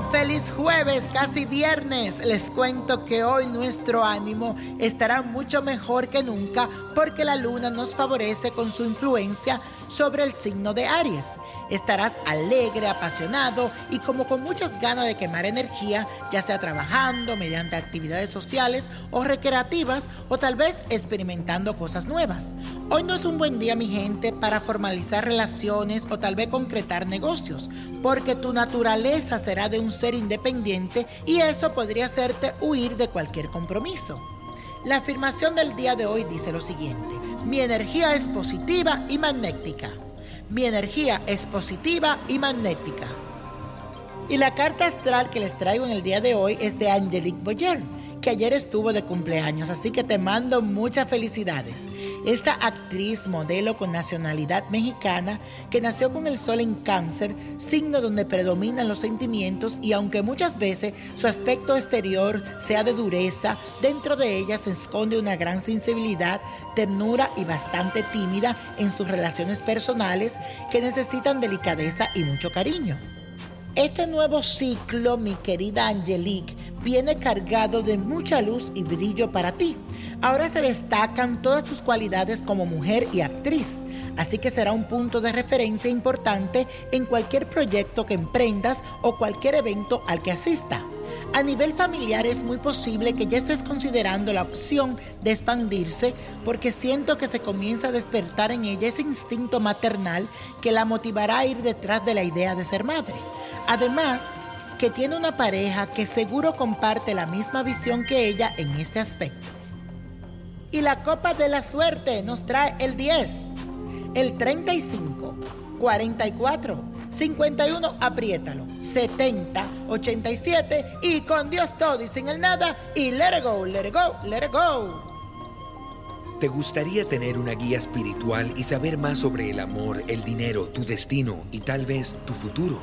Feliz jueves, casi viernes. Les cuento que hoy nuestro ánimo estará mucho mejor que nunca porque la luna nos favorece con su influencia sobre el signo de Aries. Estarás alegre, apasionado y como con muchas ganas de quemar energía, ya sea trabajando mediante actividades sociales o recreativas o tal vez experimentando cosas nuevas. Hoy no es un buen día, mi gente, para formalizar relaciones o tal vez concretar negocios, porque tu naturaleza será de un ser independiente y eso podría hacerte huir de cualquier compromiso. La afirmación del día de hoy dice lo siguiente, mi energía es positiva y magnética. Mi energía es positiva y magnética. Y la carta astral que les traigo en el día de hoy es de Angelique Boyer, que ayer estuvo de cumpleaños, así que te mando muchas felicidades. Esta actriz modelo con nacionalidad mexicana que nació con el sol en cáncer, signo donde predominan los sentimientos y aunque muchas veces su aspecto exterior sea de dureza, dentro de ella se esconde una gran sensibilidad, ternura y bastante tímida en sus relaciones personales que necesitan delicadeza y mucho cariño. Este nuevo ciclo, mi querida Angelique, viene cargado de mucha luz y brillo para ti. Ahora se destacan todas sus cualidades como mujer y actriz, así que será un punto de referencia importante en cualquier proyecto que emprendas o cualquier evento al que asista. A nivel familiar es muy posible que ya estés considerando la opción de expandirse porque siento que se comienza a despertar en ella ese instinto maternal que la motivará a ir detrás de la idea de ser madre. Además, que tiene una pareja que seguro comparte la misma visión que ella en este aspecto. Y la copa de la suerte nos trae el 10, el 35, 44, 51, apriétalo, 70, 87 y con Dios todo y sin el nada y let it go, let it go, let it go. ¿Te gustaría tener una guía espiritual y saber más sobre el amor, el dinero, tu destino y tal vez tu futuro?